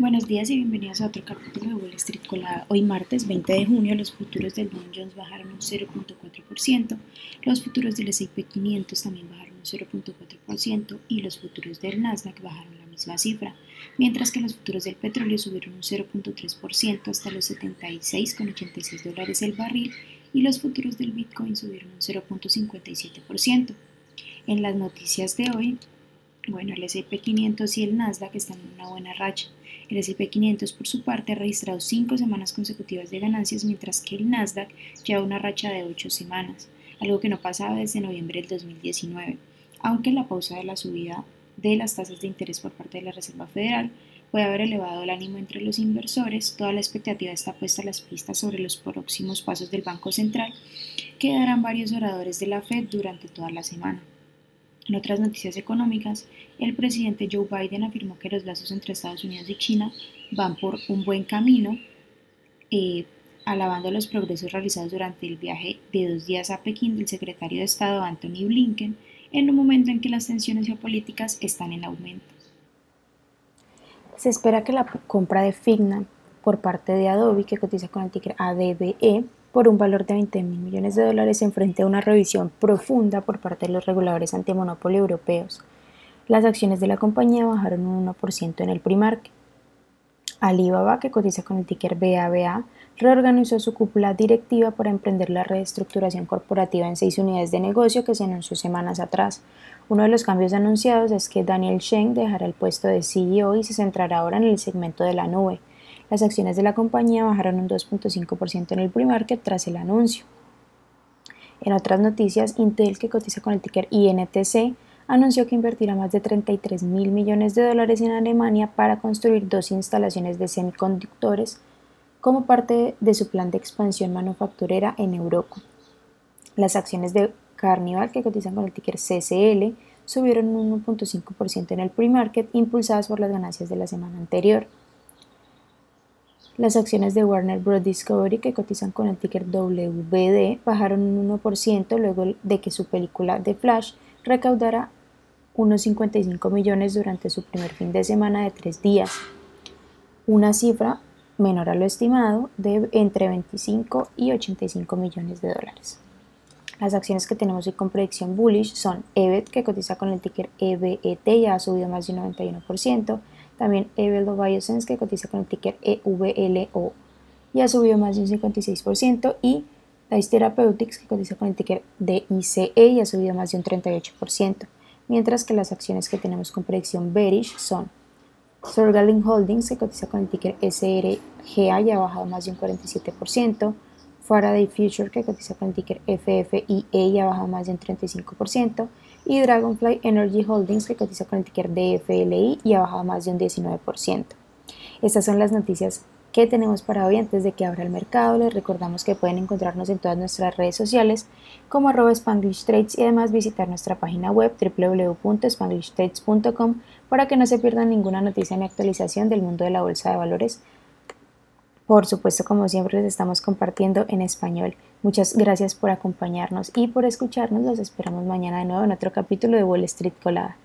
Buenos días y bienvenidos a otro capítulo de Wall Street Colada. Hoy martes 20 de junio los futuros del Dow Jones bajaron un 0.4%, los futuros del S&P 500 también bajaron un 0.4% y los futuros del Nasdaq bajaron la misma cifra, mientras que los futuros del petróleo subieron un 0.3% hasta los 76,86 dólares el barril y los futuros del Bitcoin subieron un 0.57%. En las noticias de hoy, bueno, el S&P 500 y el Nasdaq están en una buena racha. El S&P 500 por su parte ha registrado cinco semanas consecutivas de ganancias, mientras que el Nasdaq lleva una racha de ocho semanas, algo que no pasaba desde noviembre del 2019, aunque la pausa de la subida de las tasas de interés por parte de la Reserva Federal puede haber elevado el ánimo entre los inversores, toda la expectativa está puesta a las pistas sobre los próximos pasos del Banco Central que darán varios oradores de la Fed durante toda la semana. En otras noticias económicas, el presidente Joe Biden afirmó que los lazos entre Estados Unidos y China van por un buen camino, eh, alabando los progresos realizados durante el viaje de dos días a Pekín del secretario de Estado Anthony Blinken, en un momento en que las tensiones geopolíticas están en aumento. Se espera que la compra de Figna por parte de Adobe, que cotiza con el ticker ADBE, por un valor de 20 mil millones de dólares en frente a una revisión profunda por parte de los reguladores antimonopolio europeos. Las acciones de la compañía bajaron un 1% en el primarque. Alibaba, que cotiza con el ticker BABA, reorganizó su cúpula directiva para emprender la reestructuración corporativa en seis unidades de negocio que se anunció semanas atrás. Uno de los cambios anunciados es que Daniel Sheng dejará el puesto de CEO y se centrará ahora en el segmento de la nube. Las acciones de la compañía bajaron un 2.5% en el pre-market tras el anuncio. En otras noticias, Intel, que cotiza con el ticker INTC, anunció que invertirá más de 33 mil millones de dólares en Alemania para construir dos instalaciones de semiconductores como parte de su plan de expansión manufacturera en Europa. Las acciones de Carnival, que cotizan con el ticker CCL, subieron un 1.5% en el pre-market, impulsadas por las ganancias de la semana anterior. Las acciones de Warner Bros. Discovery, que cotizan con el ticker WBD, bajaron un 1% luego de que su película The Flash recaudara unos 55 millones durante su primer fin de semana de tres días, una cifra menor a lo estimado de entre 25 y 85 millones de dólares. Las acciones que tenemos hoy con predicción bullish son EBET, que cotiza con el ticker EBET, ya ha subido más de un 91%, también Evelo Biosense, que cotiza con el ticker EVLO, y ha subido más de un 56%. Y Dice Therapeutics, que cotiza con el ticker DICE, y ha subido más de un 38%. Mientras que las acciones que tenemos con predicción bearish son Sorgaling Holdings, que cotiza con el ticker SRGA y ha bajado más de un 47%. Faraday Future, que cotiza con el ticker FFIE y ha bajado más de un 35% y Dragonfly Energy Holdings que cotiza con el ticker DFLI y ha bajado más de un 19%. Estas son las noticias que tenemos para hoy antes de que abra el mercado. Les recordamos que pueden encontrarnos en todas nuestras redes sociales como arroba Spanglish Trades y además visitar nuestra página web www.spanglishtrades.com para que no se pierdan ninguna noticia ni actualización del mundo de la bolsa de valores por supuesto, como siempre, les estamos compartiendo en español. Muchas gracias por acompañarnos y por escucharnos. Los esperamos mañana de nuevo en otro capítulo de Wall Street Colada.